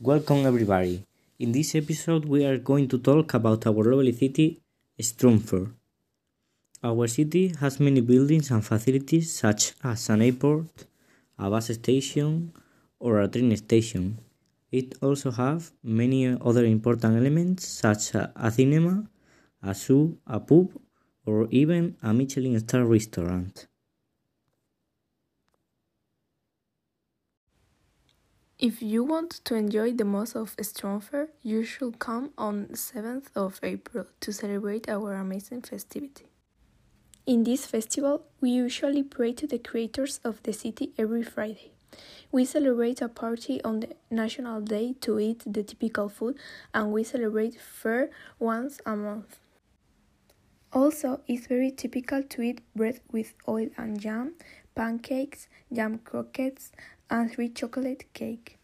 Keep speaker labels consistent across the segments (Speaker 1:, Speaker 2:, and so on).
Speaker 1: Welcome everybody. In this episode we are going to talk about our lovely city, Stromford. Our city has many buildings and facilities such as an airport, a bus station, or a train station. It also has many other important elements such as a cinema, a zoo, a pub, or even a Michelin star restaurant.
Speaker 2: If you want to enjoy the most of Stromford, you should come on 7th of April to celebrate our amazing festivity. In this festival, we usually pray to the creators of the city every Friday. We celebrate a party on the National Day to eat the typical food, and we celebrate fair once a month. Also, it's very typical to eat bread with oil and jam, pancakes, jam croquettes, and sweet chocolate cake.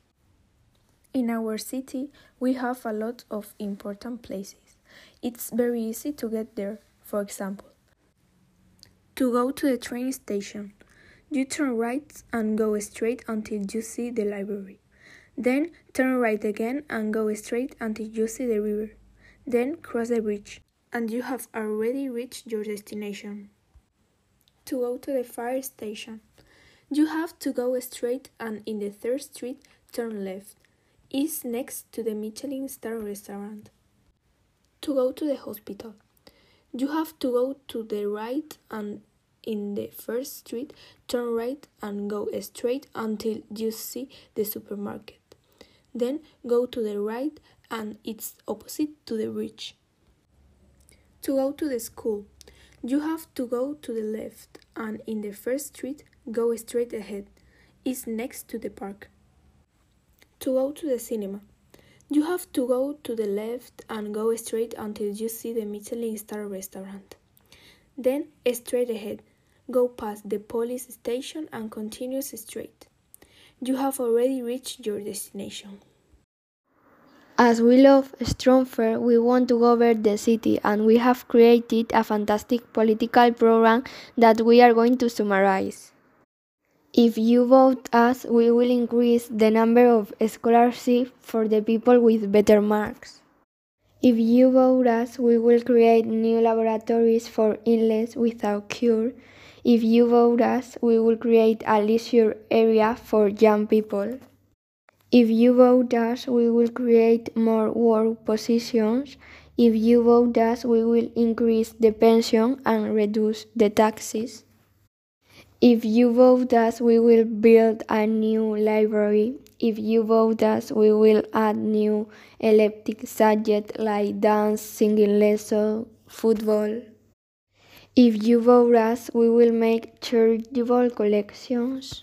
Speaker 2: In our city, we have a lot of important places. It's very easy to get there. For example, to go to the train station, you turn right and go straight until you see the library. Then turn right again and go straight until you see the river. Then cross the bridge, and you have already reached your destination. To go to the fire station, you have to go straight and in the third street turn left. It's next to the Michelin star restaurant. To go to the hospital, you have to go to the right and in the first street turn right and go straight until you see the supermarket. Then go to the right and it's opposite to the bridge. To go to the school, you have to go to the left and in the first street go straight ahead. It's next to the park. To go to the cinema, you have to go to the left and go straight until you see the Michelin star restaurant. Then straight ahead, go past the police station and continue straight. You have already reached your destination.
Speaker 3: As we love Stromford, we want to govern the city and we have created a fantastic political program that we are going to summarize. If you vote us, we will increase the number of scholarships for the people with better marks. If you vote us, we will create new laboratories for illness without cure. If you vote us, we will create a leisure area for young people. If you vote us, we will create more work positions. If you vote us, we will increase the pension and reduce the taxes. If you vote us, we will build a new library. If you vote us, we will add new elective subjects like dance, singing lesson, football. If you vote us, we will make charitable collections.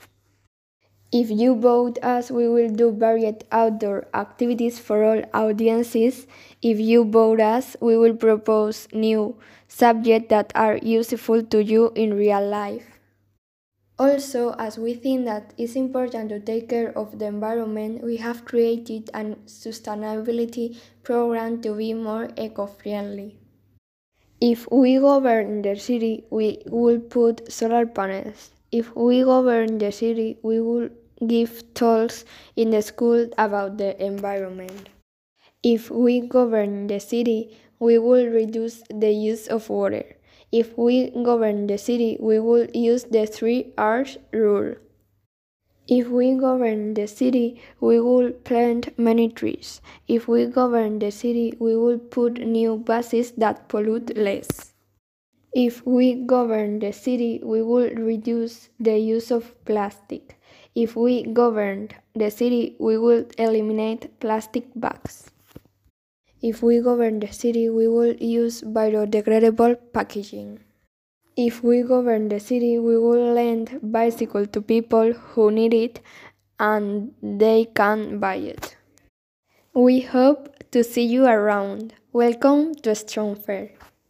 Speaker 3: If you vote us, we will do varied outdoor activities for all audiences. If you vote us, we will propose new subjects that are useful to you in real life. Also, as we think that it's important to take care of the environment, we have created a sustainability program to be more eco-friendly. If we govern the city, we will put solar panels. If we govern the city, we will give talks in the school about the environment. If we govern the city, we will reduce the use of water. If we govern the city, we will use the three R's rule. If we govern the city, we will plant many trees. If we govern the city, we will put new buses that pollute less. If we govern the city, we will reduce the use of plastic. If we govern the city, we would eliminate plastic bags. If we govern the city, we will use biodegradable packaging. If we govern the city, we will lend bicycle to people who need it and they can buy it. We hope to see you around. Welcome to Stromford.